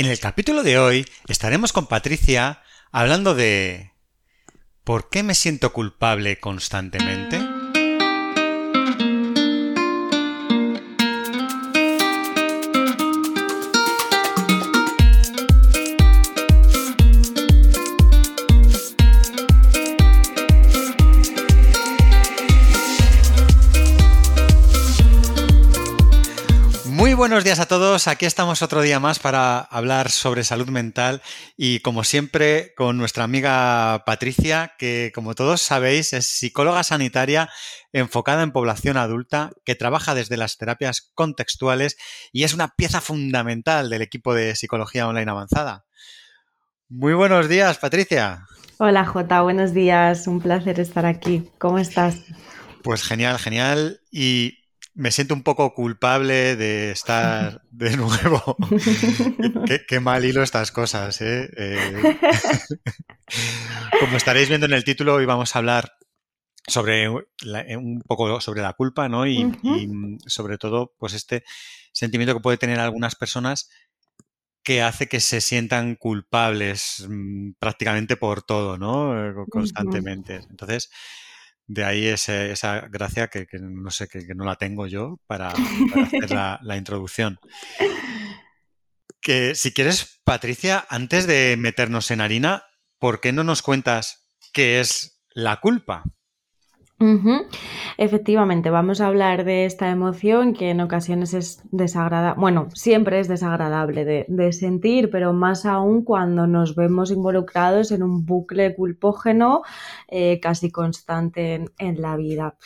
En el capítulo de hoy estaremos con Patricia hablando de ¿por qué me siento culpable constantemente? Buenos días a todos. Aquí estamos otro día más para hablar sobre salud mental y como siempre con nuestra amiga Patricia, que como todos sabéis es psicóloga sanitaria enfocada en población adulta, que trabaja desde las terapias contextuales y es una pieza fundamental del equipo de psicología online avanzada. Muy buenos días, Patricia. Hola, Jota, buenos días. Un placer estar aquí. ¿Cómo estás? Pues genial, genial. Y me siento un poco culpable de estar de nuevo. qué, mal hilo estas cosas, ¿eh? ¿eh? Como estaréis viendo en el título, hoy vamos a hablar sobre un poco sobre la culpa, ¿no? Y, sobre todo, pues este sentimiento que puede tener algunas personas que hace que se sientan culpables mm, prácticamente por todo, ¿no? Eh, constantemente. Entonces, de ahí esa gracia que, no sé, que, no la tengo yo para, hacer la, introducción. Que si quieres, Patricia, antes de meternos en harina, ¿por qué no nos cuentas qué es la culpa? Efectivamente, vamos a hablar de esta emoción que en ocasiones es desagradable, bueno, siempre es desagradable de, sentir, pero más aún cuando nos vemos involucrados en un bucle culpógeno eh, casi constante en, la vida.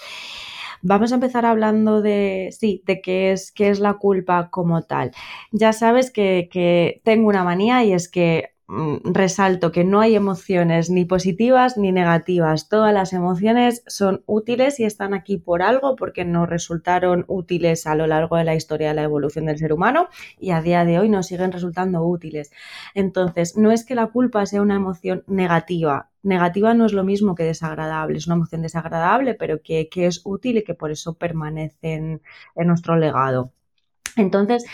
Vamos a empezar hablando de, sí, de qué es, qué es la culpa como tal. Ya sabes que, que tengo una manía y es que resalto que no hay emociones ni positivas ni negativas. Todas las emociones son útiles y están aquí por algo porque nos resultaron útiles a lo largo de la historia de la evolución del ser humano y a día de hoy nos siguen resultando útiles. Entonces, no es que la culpa sea una emoción negativa. Negativa no es lo mismo que desagradable, es una emoción desagradable, pero que, es útil y que por eso permanece en nuestro legado. Entonces,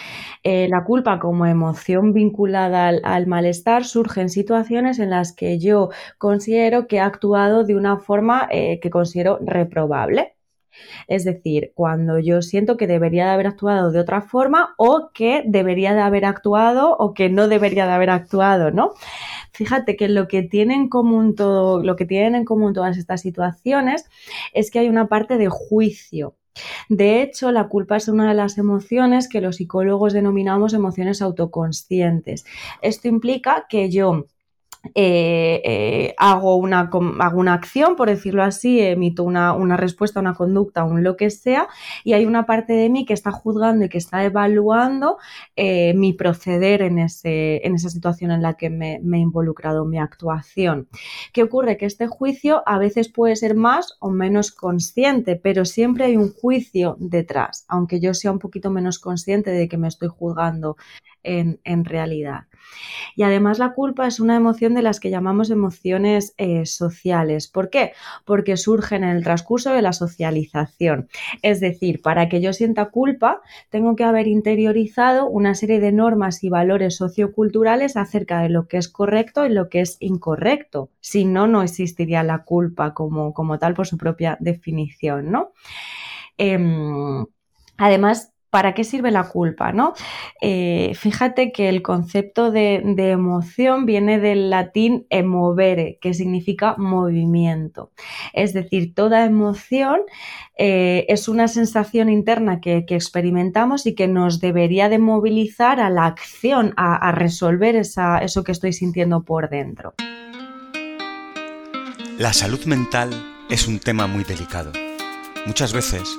eh, la culpa como emoción vinculada al, malestar surge en situaciones en las que yo considero que he actuado de una forma eh, que considero reprobable. Es decir, cuando yo siento que debería de haber actuado de otra forma o que debería de haber actuado o que no debería de haber actuado, ¿no? Fíjate que lo que tienen en común todo, lo que tienen en común todas estas situaciones es que hay una parte de juicio de hecho, la culpa es una de las emociones que los psicólogos denominamos emociones autoconscientes. Esto implica que yo eh, eh, hago, una, hago, una, acción, por decirlo así, emito una, una, respuesta, una conducta, un lo que sea, y hay una parte de mí que está juzgando y que está evaluando eh, mi proceder en, ese, en, esa situación en la que me, me, he involucrado, mi actuación. ¿Qué ocurre? Que este juicio a veces puede ser más o menos consciente, pero siempre hay un juicio detrás, aunque yo sea un poquito menos consciente de que me estoy juzgando en, en realidad. Y además la culpa es una emoción de las que llamamos emociones eh, sociales. ¿Por qué? Porque surgen en el transcurso de la socialización. Es decir, para que yo sienta culpa, tengo que haber interiorizado una serie de normas y valores socioculturales acerca de lo que es correcto y lo que es incorrecto. Si no, no existiría la culpa como, como tal por su propia definición, ¿no? Em, además, ¿Para qué sirve la culpa? ¿no? Eh, fíjate que el concepto de, emoción viene del latín emovere, que significa movimiento. Es decir, toda emoción eh, es una sensación interna que, experimentamos y que nos debería de movilizar a la acción, a, resolver eso que estoy sintiendo por dentro. La salud mental es un tema muy delicado. Muchas veces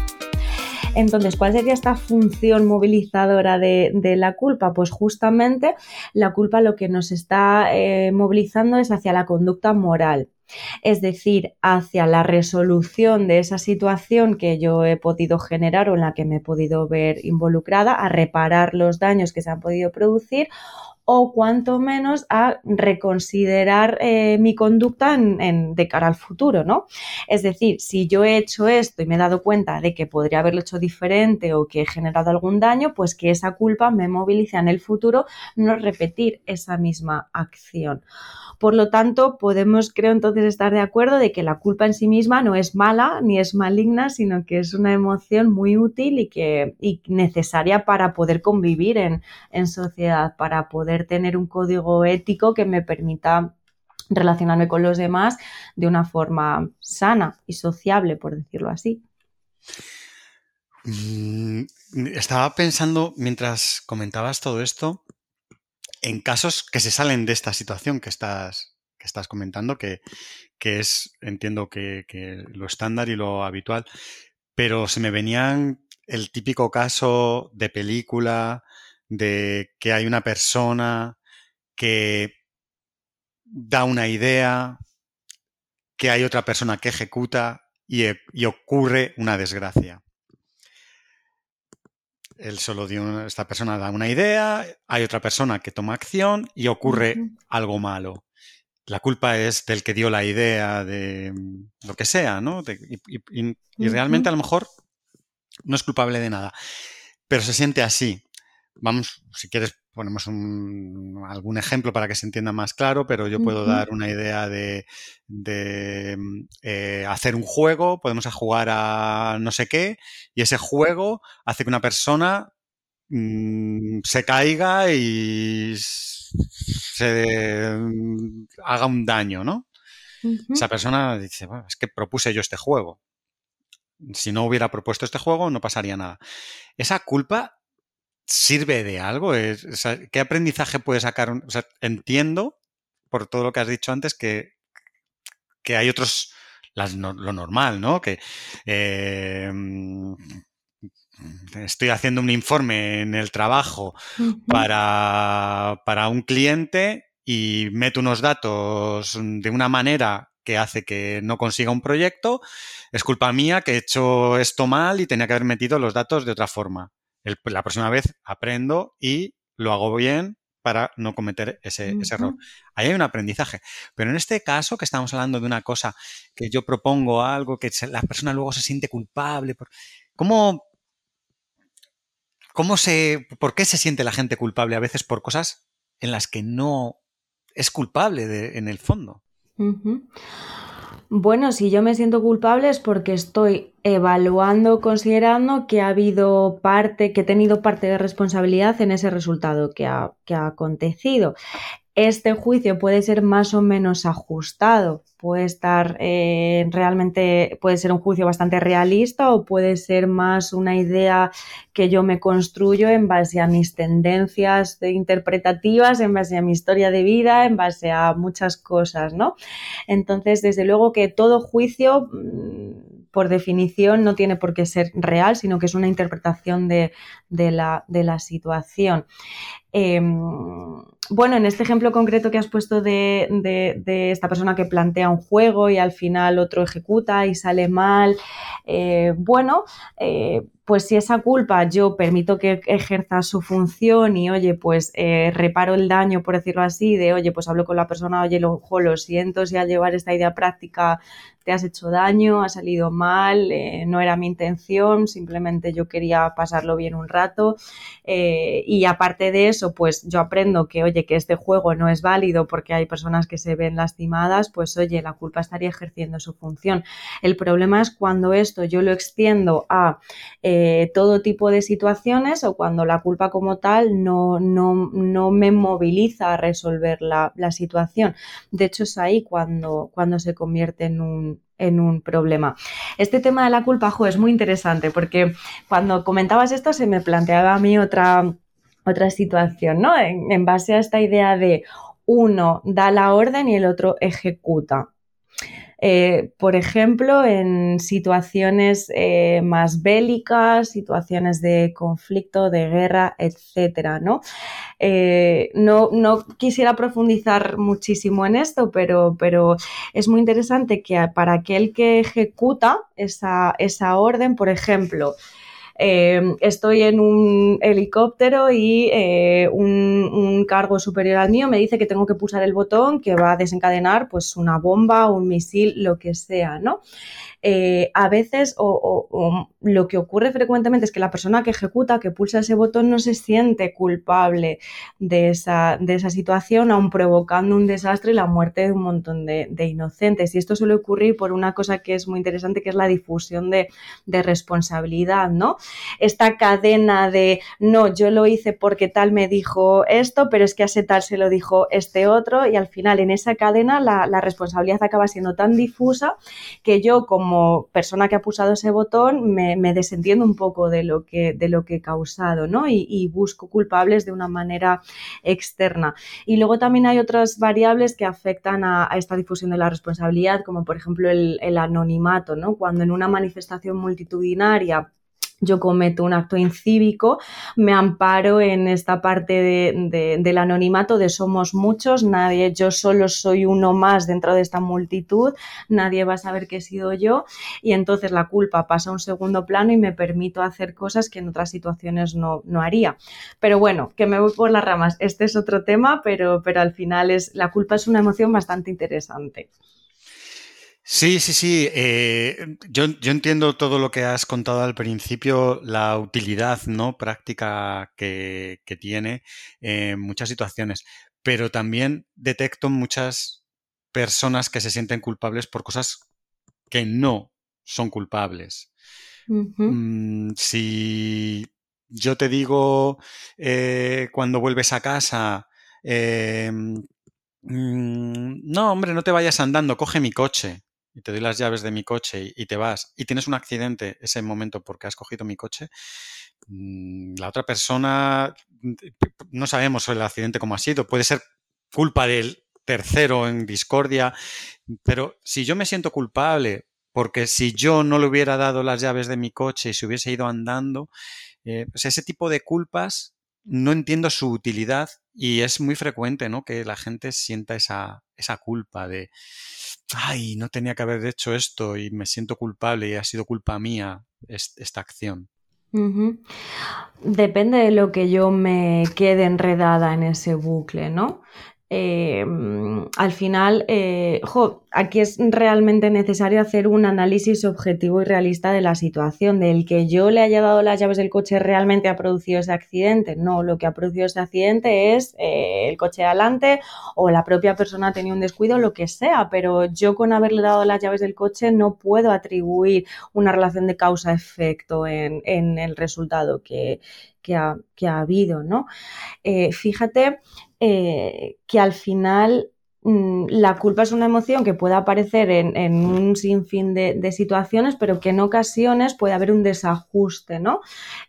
Entonces, ¿cuál sería esta función movilizadora de, la culpa? Pues justamente la culpa lo que nos está eh, movilizando es hacia la conducta moral. es decir, hacia la resolución de esa situación que yo he podido generar o en la que me he podido ver involucrada, a reparar los daños que se han podido producir o cuanto menos a reconsiderar eh, mi conducta en, de cara al futuro, ¿no? Es decir, si yo he hecho esto y me he dado cuenta de que podría haberlo hecho diferente o que he generado algún daño, pues que esa culpa me movilice en el futuro no repetir esa misma acción. Por lo tanto, podemos, creo entonces, estar de acuerdo de que la culpa en sí misma no es mala ni es maligna, sino que es una emoción muy útil y, que, necesaria para poder convivir en, en sociedad, para poder tener un código ético que me permita relacionarme con los demás de una forma sana y sociable, por decirlo así. Mm, estaba pensando mientras comentabas todo esto en casos que se salen de esta situación que estás, que estás comentando, que, es, entiendo que, lo estándar y lo habitual, pero se me venían el típico caso de película, de que hay una persona que da una idea, que hay otra persona que ejecuta y, y ocurre una desgracia él solo dio, esta persona da una idea, hay otra persona que toma acción y ocurre algo malo. La culpa es del que dio la idea de mm, lo que sea, ¿no? y, realmente a lo mejor no es culpable de nada, pero se siente así. Vamos, si quieres ponemos algún ejemplo para que se entienda más claro, pero yo puedo dar una idea de, mm, eh, hacer un juego, podemos jugar a no sé qué, y ese juego hace que una persona mm, se caiga y se mm, haga un daño, ¿no? Esa persona dice, es que propuse yo este juego. Si no hubiera propuesto este juego, no pasaría nada. Esa culpa sirve de algo? ¿Qué aprendizaje puede sacar? entiendo, por todo lo que has dicho antes, que, que hay otros, lo normal, ¿no? Que em, estoy haciendo un informe en el trabajo para, para un cliente y meto unos datos de una manera que hace que no consiga un proyecto, es culpa mía que he hecho esto mal y tenía que haber metido los datos de otra forma la próxima vez aprendo y lo hago bien para no cometer ese, error. Ahí hay un aprendizaje. Pero en este caso, que estamos hablando de una cosa que yo propongo algo, que la persona luego se siente culpable, ¿cómo, cómo se, ¿por qué se siente la gente culpable a veces por cosas en las que no es culpable en el fondo? Bueno, si yo me siento culpable es porque estoy evaluando, considerando que ha habido parte, que he tenido parte de responsabilidad en ese resultado que ha, que ha acontecido este juicio puede ser más o menos ajustado, puede estar eh, realmente, puede ser un juicio bastante realista o puede ser más una idea que yo me construyo en base a mis tendencias interpretativas, en base a mi historia de vida, en base a muchas cosas, ¿no? Entonces, desde luego que todo juicio mm, por definición no tiene por qué ser real, sino que es una interpretación de, la, situación. Em, bueno, en este ejemplo concreto que has puesto de, esta persona que plantea un juego y al final otro ejecuta y sale mal, eh, bueno, eh, pues si esa culpa yo permito que ejerza su función y oye, pues eh, reparo el daño, por decirlo así, de oye, pues hablo con la persona, oye, lo, lo siento si al llevar esta idea práctica te has hecho daño, ha salido mal, no era mi intención, simplemente yo quería pasarlo bien un rato. Y aparte de eso, pues yo aprendo que, oye, que este juego no es válido porque hay personas que se ven lastimadas, pues oye, la culpa estaría ejerciendo su función. El problema es cuando esto yo lo extiendo a eh, todo tipo de situaciones o cuando la culpa como tal no, no, no me moviliza a resolver la, la situación. De hecho, es ahí cuando, cuando se convierte en un en un problema. Este tema de la culpa, es muy interesante porque cuando comentabas esto se me planteaba a mí otra, otra situación, ¿no? En, base a esta idea de uno da la orden y el otro ejecuta. Eh, por ejemplo, en situaciones eh, más bélicas, situaciones de conflicto, de guerra, etcétera, ¿no? Eh, no, no, quisiera profundizar muchísimo en esto, pero, pero es muy interesante que para aquel que ejecuta esa, esa orden, por ejemplo, Em, estoy en un helicóptero y eh, un, cargo superior al mío me dice que tengo que pulsar el botón que va a desencadenar pues una bomba, un misil, lo que sea, ¿no? Eh, a veces o, lo que ocurre frecuentemente es que la persona que ejecuta, que pulsa ese botón, no se siente culpable de esa, de esa situación, aun provocando un desastre y la muerte de un montón de, inocentes. Y esto suele ocurrir por una cosa que es muy interesante, que es la difusión de, de responsabilidad, ¿no? Esta cadena de, no, yo lo hice porque tal me dijo esto, pero es que a ese tal se lo dijo este otro, y al final en esa cadena la, la responsabilidad acaba siendo tan difusa que yo como como persona que ha pulsado ese botón me, desentiendo un poco de lo que, he causado, ¿no? Y, busco culpables de una manera externa. Y luego también hay otras variables que afectan a, esta difusión de la responsabilidad, como por ejemplo el, el anonimato, ¿no? Cuando en una manifestación multitudinaria yo cometo un acto incívico, me amparo en esta parte de, del anonimato de somos muchos, nadie, yo solo soy uno más dentro de esta multitud, nadie va a saber que he sido yo y entonces la culpa pasa a un segundo plano y me permito hacer cosas que en otras situaciones no, no haría. Pero bueno, que me voy por las ramas, este es otro tema, pero, pero al final es, la culpa es una emoción bastante interesante. Sí, sí, sí. Eh, yo, entiendo todo lo que has contado al principio, la utilidad no práctica que, tiene en muchas situaciones, pero también detecto muchas personas que se sienten culpables por cosas que no son culpables. Mm, si yo te digo eh, cuando vuelves a casa, em, mm, no, hombre, no te vayas andando, coge mi coche y te doy las llaves de mi coche y, te vas y tienes un accidente ese momento porque has cogido mi coche, mm, la otra persona mm, no sabemos el accidente cómo ha sido, puede ser culpa del tercero en discordia, pero si yo me siento culpable porque si yo no le hubiera dado las llaves de mi coche y se hubiese ido andando, eh, pues ese tipo de culpas no entiendo su utilidad y es muy frecuente ¿no? que la gente sienta esa, esa culpa de, ay, no tenía que haber hecho esto y me siento culpable y ha sido culpa mía esta acción. Depende de lo que yo me quede enredada en ese bucle, ¿no? Eh, al final, eh, aquí es realmente necesario hacer un análisis objetivo y realista de la situación, del que yo le haya dado las llaves del coche realmente ha producido ese accidente. No, lo que ha producido ese accidente es eh, el coche de adelante o la propia persona ha tenido un descuido, lo que sea, pero yo con haberle dado las llaves del coche no puedo atribuir una relación de causa-efecto en, el resultado que, ha, habido, ¿no? fíjate eh, que al final la culpa es una emoción que puede aparecer en, un sinfín de, situaciones, pero que en ocasiones puede haber un desajuste, ¿no?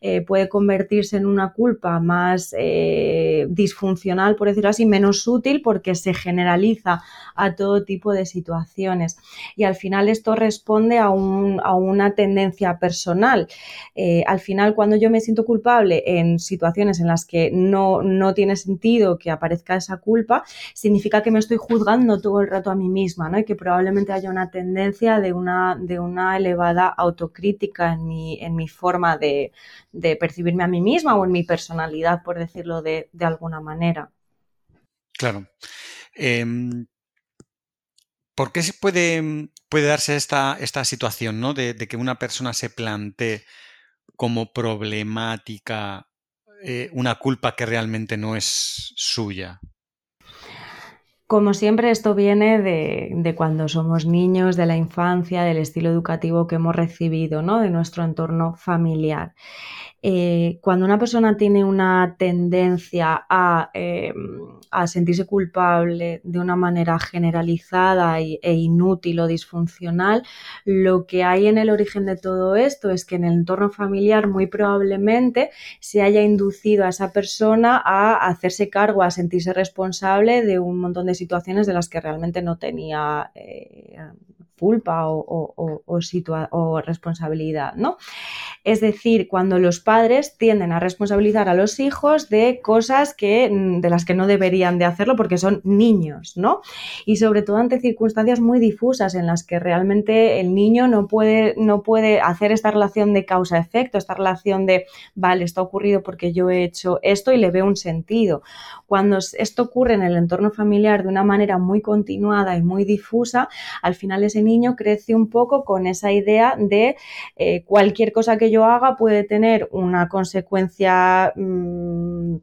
Eh, puede convertirse en una culpa más eh, disfuncional, por decirlo así, menos útil porque se generaliza a todo tipo de situaciones. Y al final esto responde a, una tendencia personal. Eh, al final, cuando yo me siento culpable en situaciones en las que no, no tiene sentido que aparezca esa culpa, significa que me estoy juzgando todo el rato a mí misma, ¿no? Y que probablemente haya una tendencia de una, de una elevada autocrítica en mi, en mi forma de, percibirme a mí misma o en mi personalidad, por decirlo de, alguna manera. Claro. Em, ¿Por qué se puede, puede darse esta, esta situación, ¿no? De, que una persona se plantee como problemática eh, una culpa que realmente no es suya? Como siempre, esto viene de, cuando somos niños, de la infancia, del estilo educativo que hemos recibido, ¿no? de nuestro entorno familiar. Eh, cuando una persona tiene una tendencia em, a, sentirse culpable de una manera generalizada e inútil o disfuncional, lo que hay en el origen de todo esto es que en el entorno familiar muy probablemente se haya inducido a esa persona a hacerse cargo, a sentirse responsable de un montón de situaciones de las que realmente no tenía eh, culpa o, o responsabilidad, ¿no? Es decir, cuando los padres tienden a responsabilizar a los hijos de cosas que, mm, de las que no deberían de hacerlo porque son niños, ¿no? Y sobre todo ante circunstancias muy difusas en las que realmente el niño no puede, no puede hacer esta relación de causa-efecto, esta relación de, vale, está ocurrido porque yo he hecho esto y le veo un sentido. Cuando esto ocurre en el entorno familiar de una manera muy continuada y muy difusa, al final ese niño crece un poco con esa idea de eh, cualquier cosa que yo haga puede tener una consecuencia mm,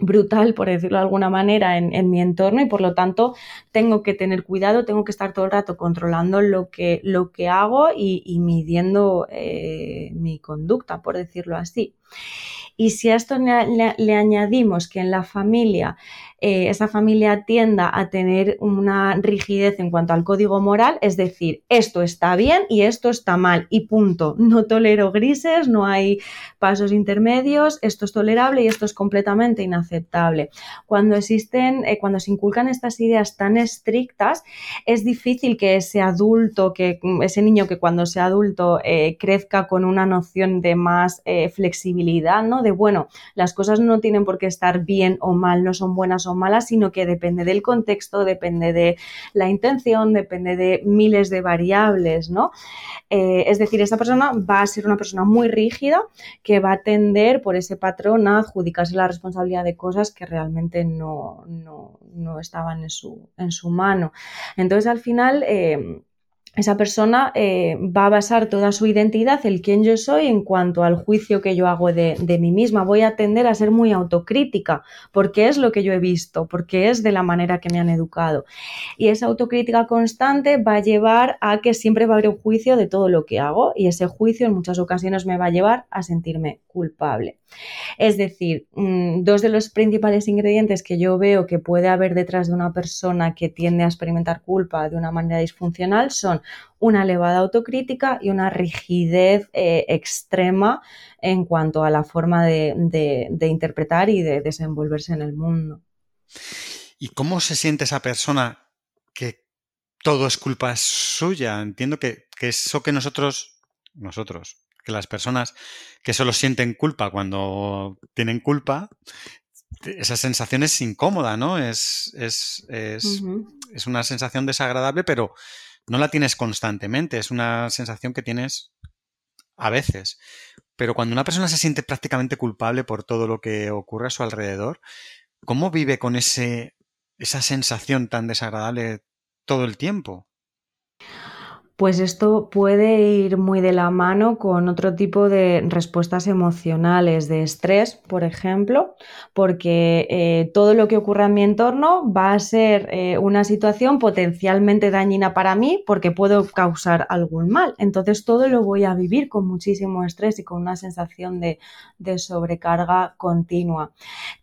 brutal, por decirlo de alguna manera, en, mi entorno y por lo tanto tengo que tener cuidado, tengo que estar todo el rato controlando lo que, lo que hago y, midiendo eh, mi conducta, por decirlo así. Y si a esto le añadimos que en la familia eh, esa familia tienda a tener una rigidez en cuanto al código moral, es decir, esto está bien y esto está mal y punto. No tolero grises, no hay pasos intermedios, esto es tolerable y esto es completamente inaceptable. Cuando existen, eh, cuando se inculcan estas ideas tan estrictas, es difícil que ese adulto, que ese niño que cuando sea adulto eh, crezca con una noción de más flexibilidad, ¿no? De bueno, las cosas no tienen por qué estar bien o mal, no son buenas o malas, sino que depende del contexto, depende de la intención, depende de miles de variables, ¿no? Eh, es decir, esa persona va a ser una persona muy rígida que va a tender por ese patrón a adjudicarse la responsabilidad de cosas que realmente no, estaban en su, en su, mano. Entonces, al final, eh, esa persona eh, va a basar toda su identidad, el quién yo soy, en cuanto al juicio que yo hago de, mí misma. Voy a tender a ser muy autocrítica, porque es lo que yo he visto, porque es de la manera que me han educado. Y esa autocrítica constante va a llevar a que siempre va a haber un juicio de todo lo que hago, y ese juicio en muchas ocasiones me va a llevar a sentirme culpable. Es decir, mm, dos de los principales ingredientes que yo veo que puede haber detrás de una persona que tiende a experimentar culpa de una manera disfuncional son una elevada autocrítica y una rigidez eh, extrema en cuanto a la forma de, interpretar y de desenvolverse en el mundo. ¿Y cómo se siente esa persona que todo es culpa suya? Entiendo que, que eso que nosotros, nosotros, que las personas que solo sienten culpa cuando tienen culpa, esa sensación es incómoda, ¿no? Es, es, es, es, una sensación desagradable, pero no la tienes constantemente, es una sensación que tienes a veces. Pero cuando una persona se siente prácticamente culpable por todo lo que ocurre a su alrededor, ¿cómo vive con ese, esa sensación tan desagradable todo el tiempo? Pues esto puede ir muy de la mano con otro tipo de respuestas emocionales de estrés, por ejemplo, porque eh, todo lo que ocurra en mi entorno va a ser eh, una situación potencialmente dañina para mí porque puedo causar algún mal. Entonces todo lo voy a vivir con muchísimo estrés y con una sensación de sobrecarga continua.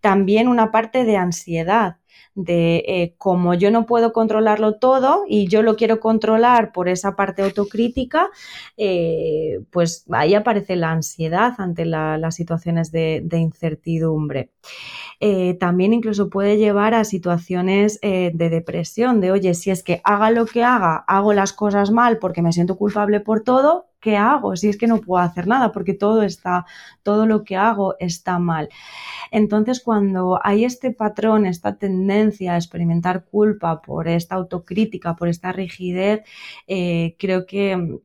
También una parte de ansiedad de eh, como yo no puedo controlarlo todo y yo lo quiero controlar por esa parte autocrítica, eh, pues ahí aparece la ansiedad ante las situaciones de, incertidumbre. Eh, también incluso puede llevar a situaciones de depresión, de oye, si es que haga lo que haga, hago las cosas mal porque me siento culpable por todo, ¿qué hago? Si es que no puedo hacer nada porque todo está, todo lo que hago está mal. Entonces, cuando hay este patrón, esta tendencia a experimentar culpa por esta autocrítica, por esta rigidez, eh, creo que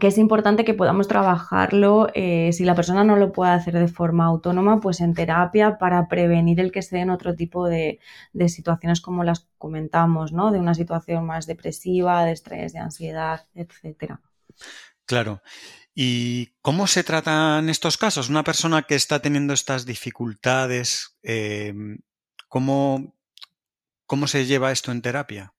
es importante que podamos trabajarlo, eh, si la persona no lo puede hacer de forma autónoma, pues en terapia para prevenir el que se den otro tipo de, de, situaciones como las comentamos, ¿no? De una situación más depresiva, de estrés, de ansiedad, etcétera. Claro. ¿Y cómo se tratan estos casos? Una persona que está teniendo estas dificultades, em, ¿cómo, ¿cómo se lleva esto en terapia?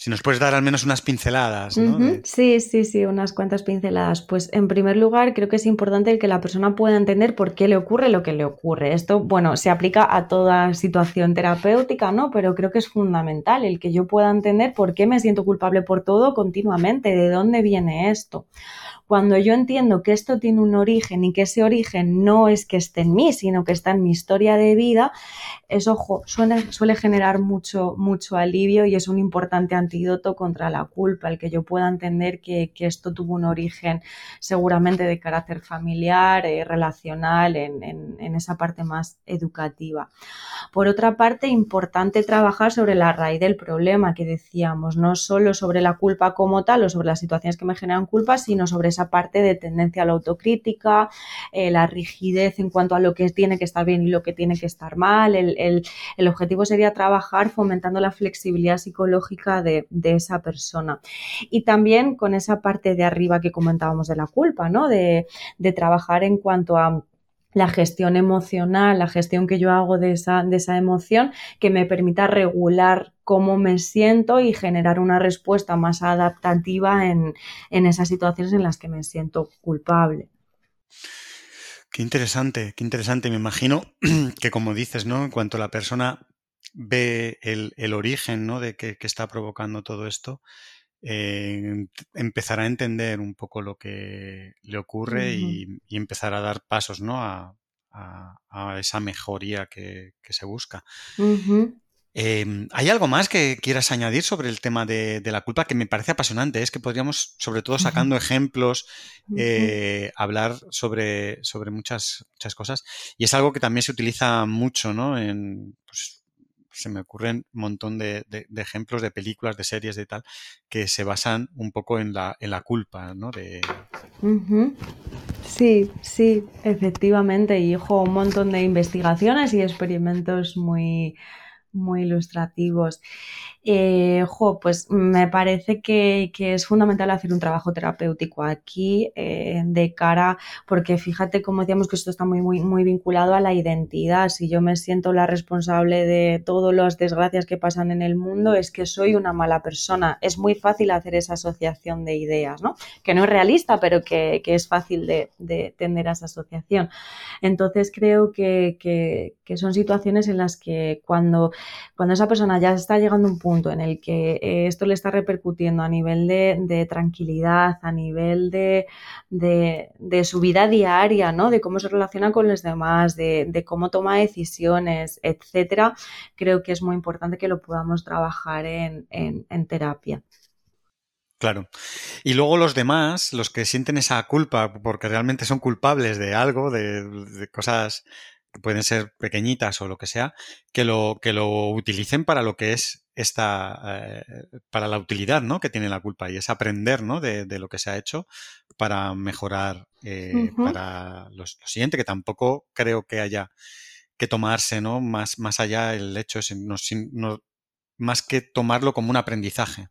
Si nos puedes dar al menos unas pinceladas. ¿no? Sí, sí, sí, unas cuantas pinceladas. Pues en primer lugar, creo que es importante el que la persona pueda entender por qué le ocurre lo que le ocurre. Esto, bueno, se aplica a toda situación terapéutica, ¿no? Pero creo que es fundamental el que yo pueda entender por qué me siento culpable por todo continuamente, de dónde viene esto. Cuando yo entiendo que esto tiene un origen y que ese origen no es que esté en mí, sino que está en mi historia de vida, eso suele, suele generar mucho, mucho alivio y es un importante importante antídoto contra la culpa, el que yo pueda entender que, esto tuvo un origen seguramente de carácter familiar, eh, relacional, en, en, esa parte más educativa. Por otra parte, importante trabajar sobre la raíz del problema que decíamos, no solo sobre la culpa como tal o sobre las situaciones que me generan culpa, sino sobre esa parte de tendencia a la autocrítica, eh, la rigidez en cuanto a lo que tiene que estar bien y lo que tiene que estar mal. El, objetivo sería trabajar fomentando la flexibilidad psicológica de, esa persona. Y también con esa parte de arriba que comentábamos de la culpa, ¿no? De, de trabajar en cuanto a la gestión emocional, la gestión que yo hago de esa, de esa emoción, que me permita regular cómo me siento y generar una respuesta más adaptativa en, en esas situaciones en las que me siento culpable. Qué interesante, qué interesante. Me imagino que como dices, ¿no? En cuanto la persona ve el, origen, ¿no? De qué está provocando todo esto, eh, empezar a entender un poco lo que le ocurre y, empezar a dar pasos ¿no? a, esa mejoría que, se busca. Em, ¿Hay algo más que quieras añadir sobre el tema de, la culpa que me parece apasionante? Es que podríamos, sobre todo sacando ejemplos, eh, hablar sobre, sobre muchas, muchas cosas. Y es algo que también se utiliza mucho, ¿no? En, pues, se me ocurren un montón de, ejemplos de películas, de series, de tal, que se basan un poco en la, en la culpa, ¿no? De... Sí, sí, efectivamente. Y hijo, un montón de investigaciones y experimentos muy, muy ilustrativos. Eh, pues me parece que, es fundamental hacer un trabajo terapéutico aquí eh, de cara, porque fíjate como decíamos que esto está muy, muy, muy vinculado a la identidad. Si yo me siento la responsable de todas las desgracias que pasan en el mundo, es que soy una mala persona. Es muy fácil hacer esa asociación de ideas, ¿no? Que no es realista, pero que, es fácil de, de, tener esa asociación. Entonces creo que, que, son situaciones en las que cuando, cuando esa persona ya está llegando a un punto en el que eh, esto le está repercutiendo a nivel de, tranquilidad, a nivel de, su vida diaria, ¿no? De cómo se relaciona con los demás, de, cómo toma decisiones, etcétera, creo que es muy importante que lo podamos trabajar en, terapia. Claro. Y luego los demás, los que sienten esa culpa porque realmente son culpables de algo, de cosas pueden ser pequeñitas o lo que sea, que lo, que lo utilicen para lo que es esta, eh, para la utilidad ¿no? que tiene la culpa y es aprender ¿no? de, lo que se ha hecho para mejorar eh, para lo, siguiente, que tampoco creo que haya que tomarse ¿no? más, más allá el hecho es no, más que tomarlo como un aprendizaje.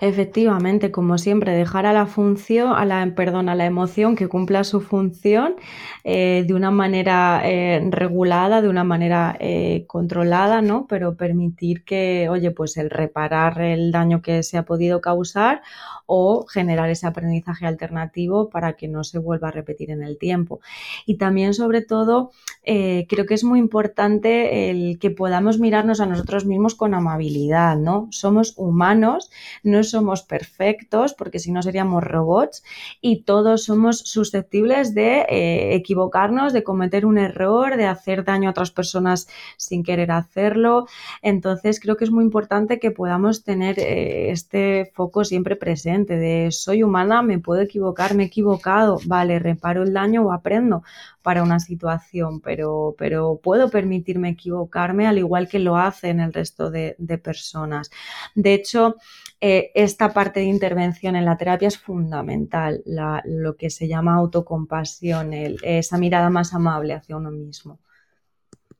Efectivamente, como siempre, dejar a la función, a la, perdón, a la emoción que cumpla su función eh, de una manera eh, regulada, de una manera eh, controlada, ¿no? Pero permitir que, oye, pues el reparar el daño que se ha podido causar o generar ese aprendizaje alternativo para que no se vuelva a repetir en el tiempo. Y también, sobre todo, creo que es muy importante el que podamos mirarnos a nosotros mismos con amabilidad, ¿no? Somos humanos humanos, no somos perfectos, porque si no seríamos robots, y todos somos susceptibles de eh, equivocarnos, de cometer un error, de hacer daño a otras personas sin querer hacerlo. Entonces creo que es muy importante que podamos tener eh, este foco siempre presente de soy humana, me puedo equivocar, me he equivocado, vale, reparo el daño o aprendo para una situación, pero, pero puedo permitirme equivocarme al igual que lo hacen el resto de, personas. De hecho, eh, esta parte de intervención en la terapia es fundamental, lo que se llama autocompasión, esa mirada más amable hacia uno mismo.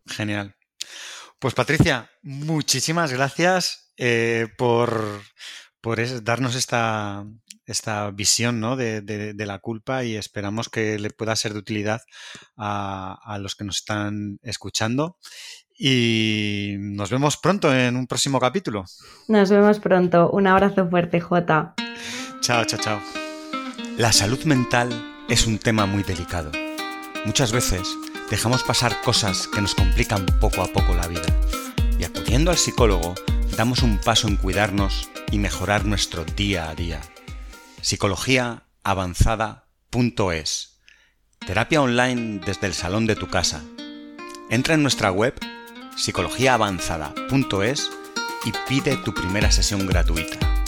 Genial. Pues Patricia, muchísimas gracias eh, por, por darnos esta, esta visión ¿no? de, la culpa y esperamos que le pueda ser de utilidad a, los que nos están escuchando. Y nos vemos pronto en un próximo capítulo. Nos vemos pronto. Un abrazo fuerte, Jota. Chao, chao, chao. La salud mental es un tema muy delicado. Muchas veces dejamos pasar cosas que nos complican poco a poco la vida. Y acudiendo al psicólogo, damos un paso en cuidarnos y mejorar nuestro día a día psicologiaavanzada.es. Terapia online desde el salón de tu casa. Entra en nuestra web psicologiaavanzada.es y pide tu primera sesión gratuita.